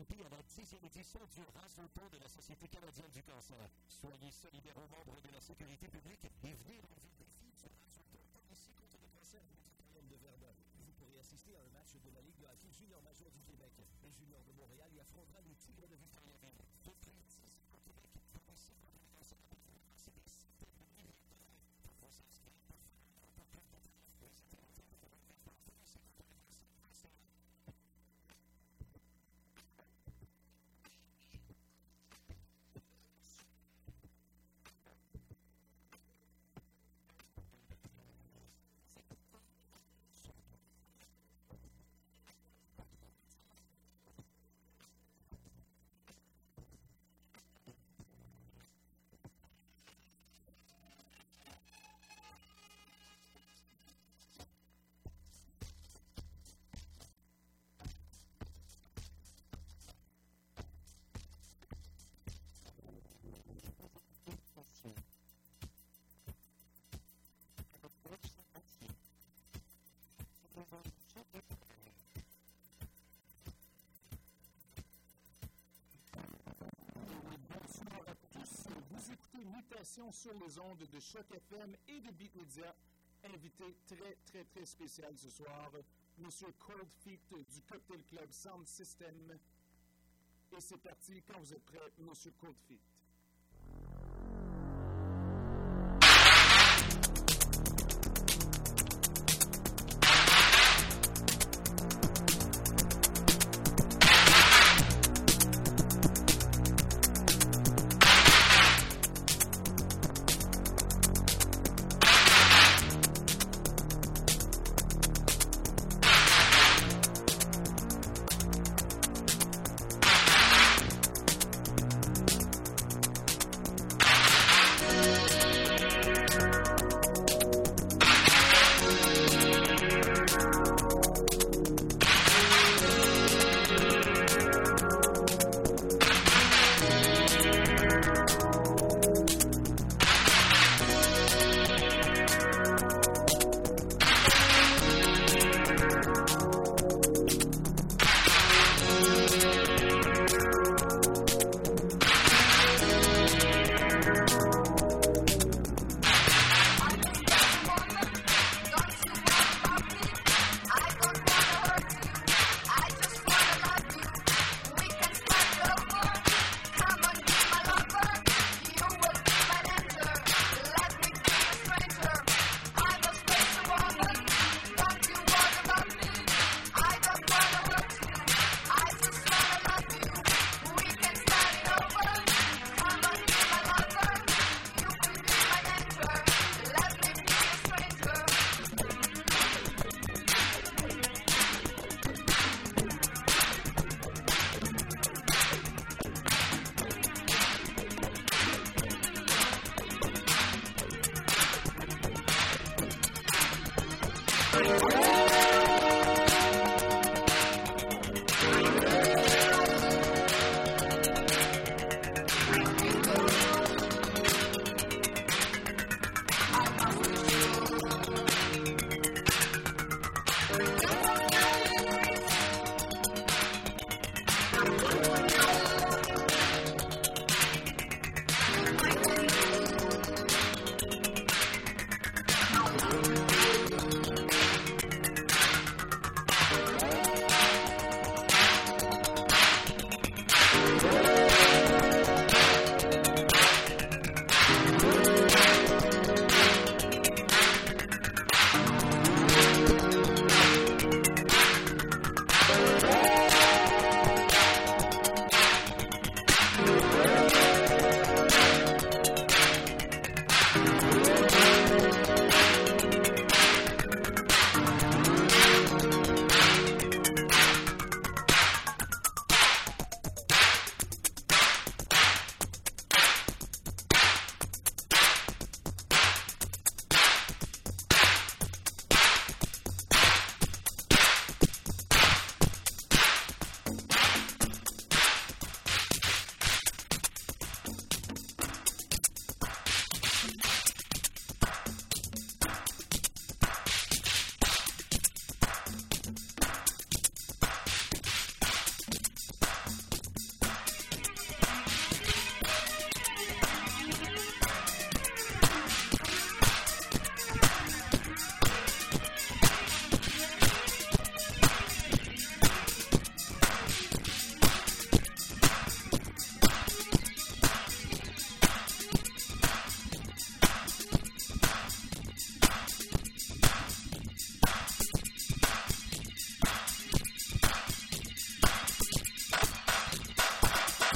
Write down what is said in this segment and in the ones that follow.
participez à la 10e édition du Razzleton de la Société canadienne du cancer. Soyez solidaires aux membres de la sécurité publique et venez sur les ondes de Choc FM et de Beat Media. Invité très, très, très spécial ce soir, Monsieur Cold Feet du Cocktail Club Sound System. Et c'est parti quand vous êtes prêt, Monsieur Cold Feet.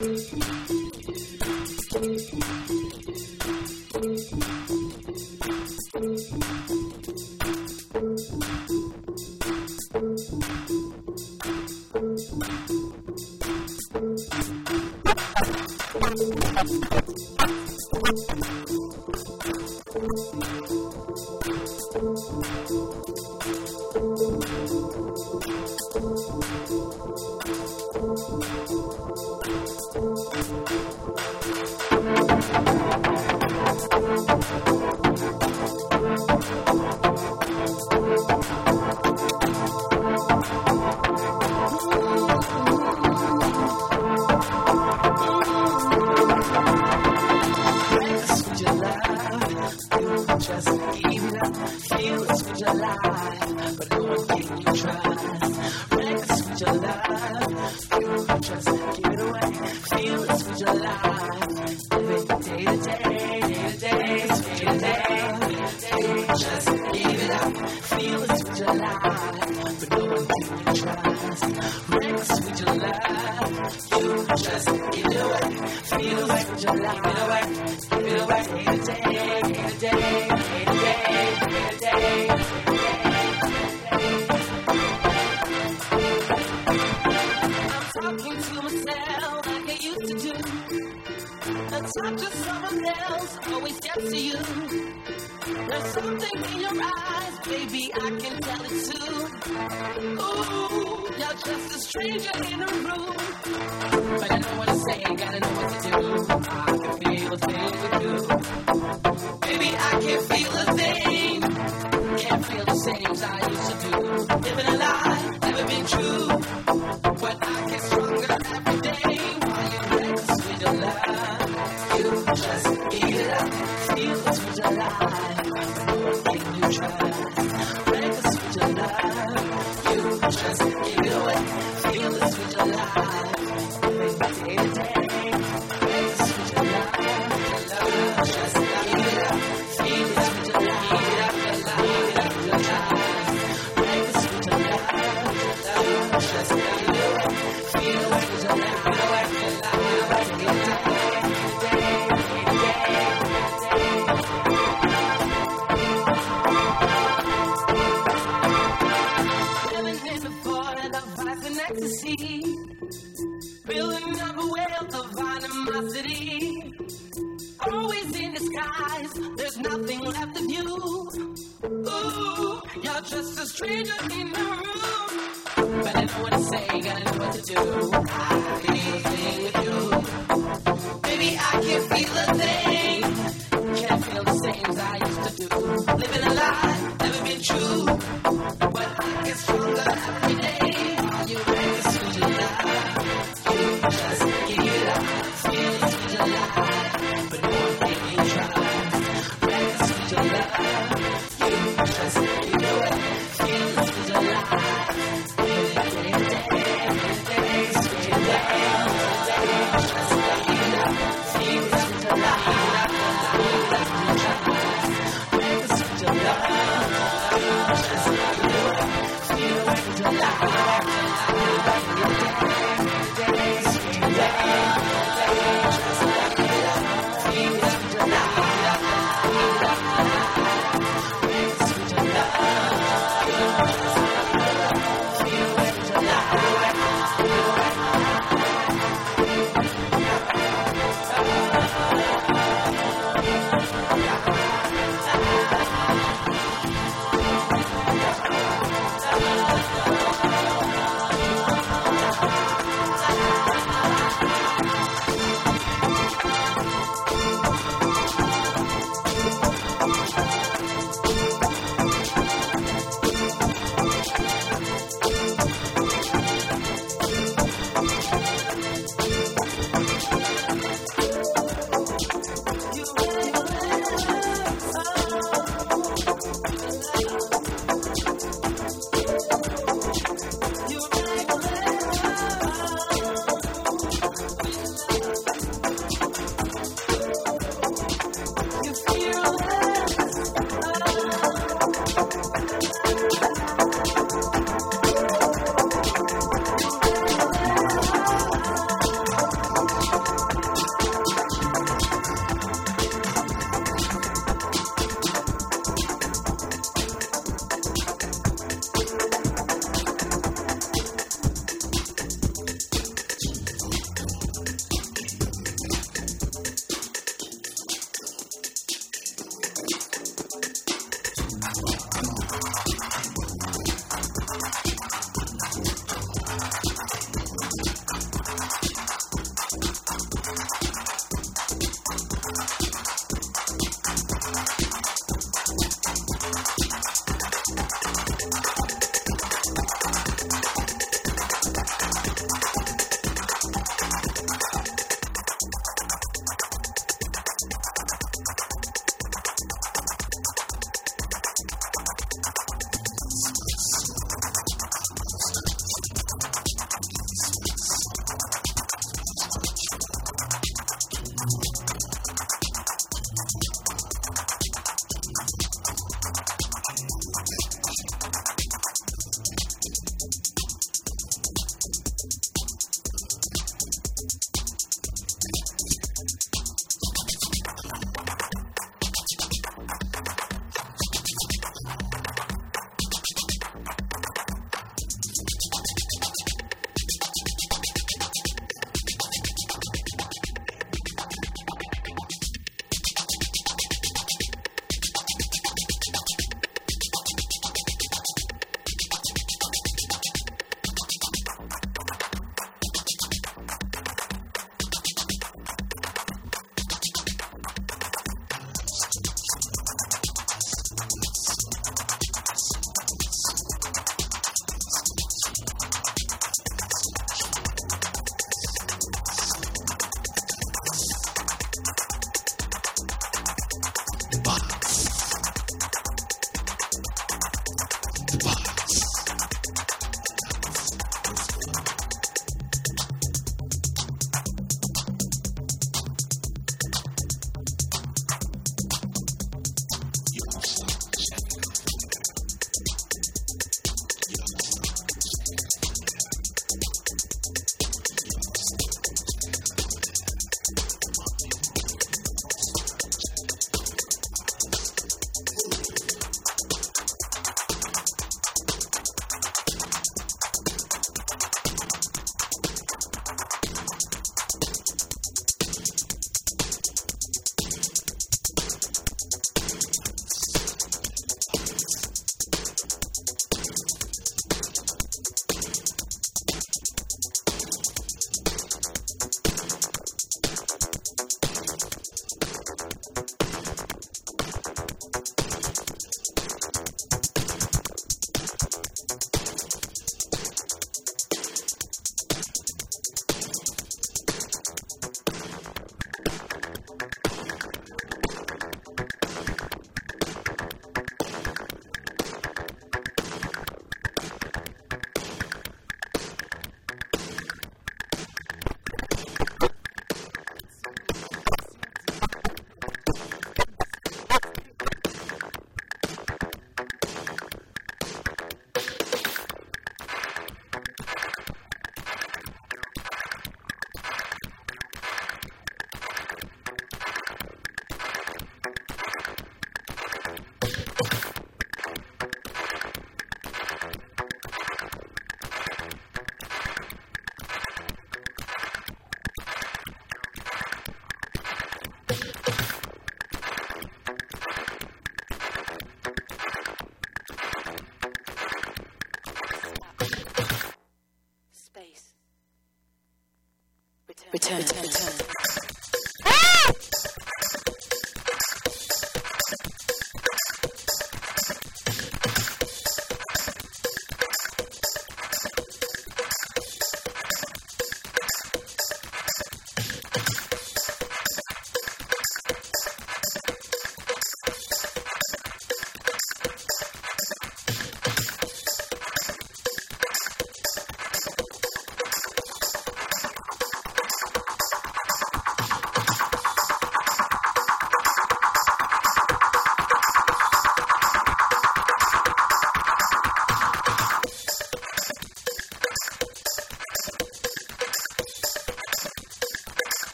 Thank you. see you try. stranger in a room. But I know what to say, gotta know what to do. I can feel a thing. Baby, I can feel a thing. Can't feel the same as I used to do. Living a lie, never been true. But I can not just a stranger in the room. Gotta know what to say, gotta know what to do. I can anything with you. Baby, I can feel a thing.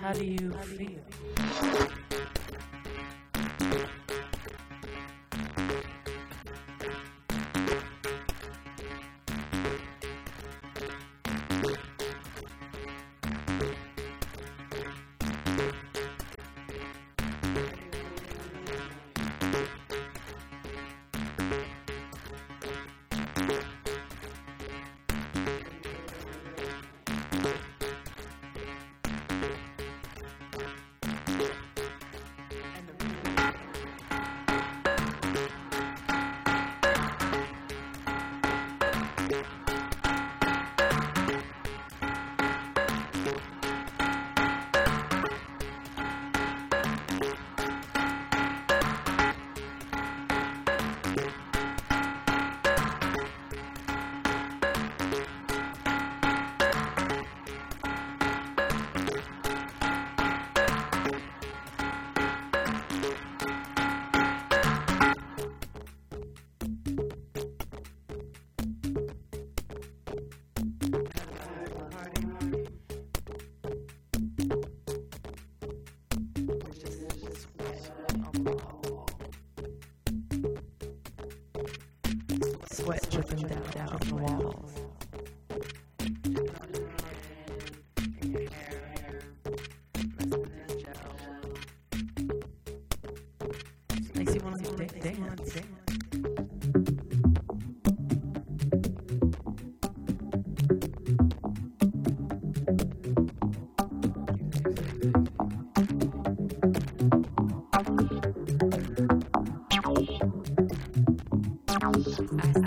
How do you feel? I,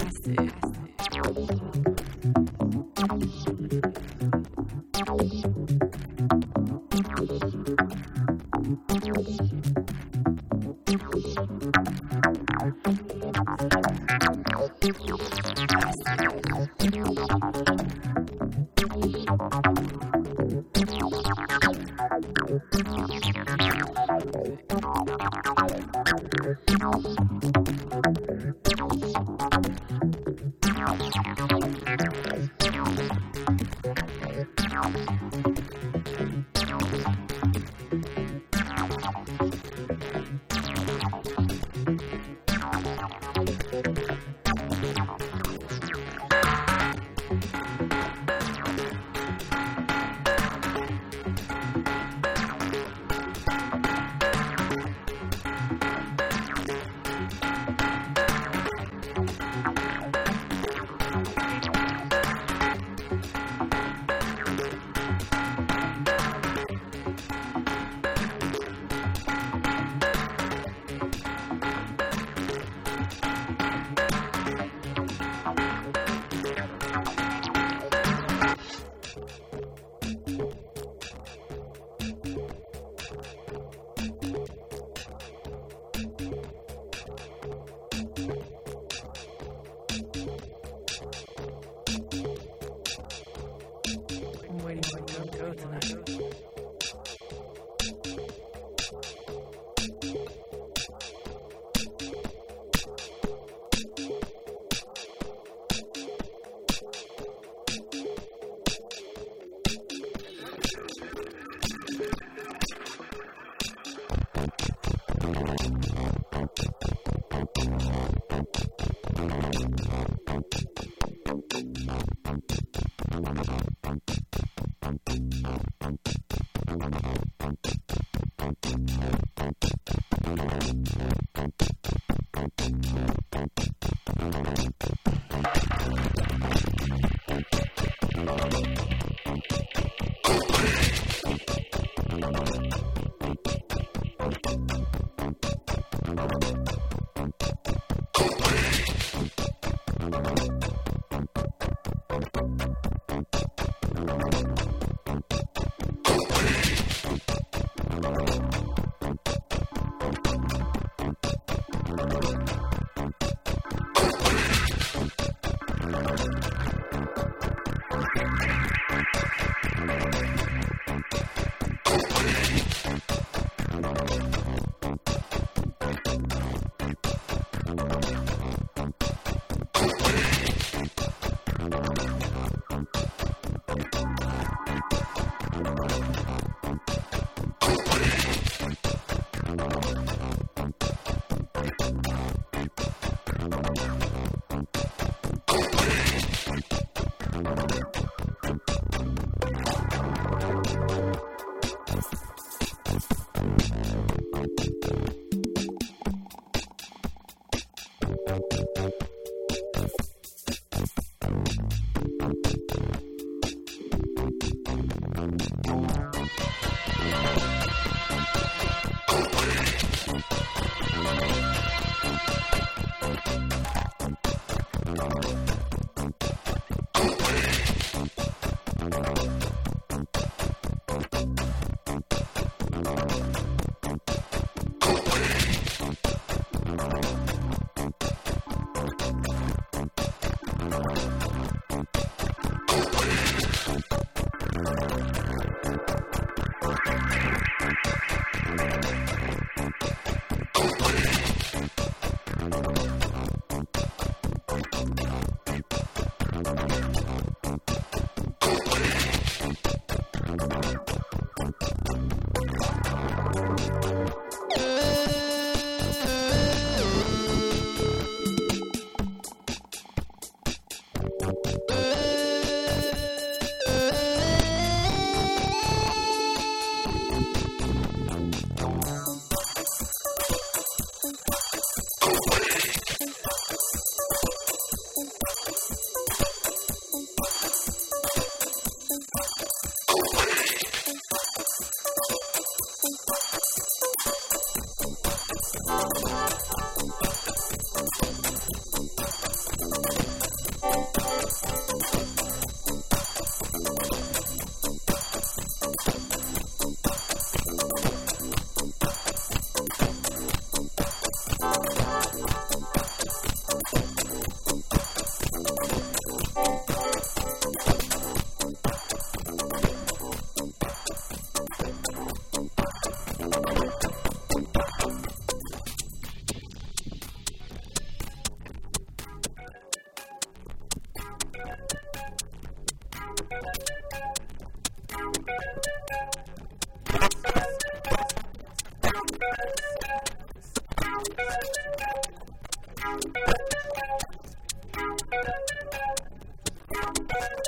Thank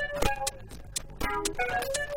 you.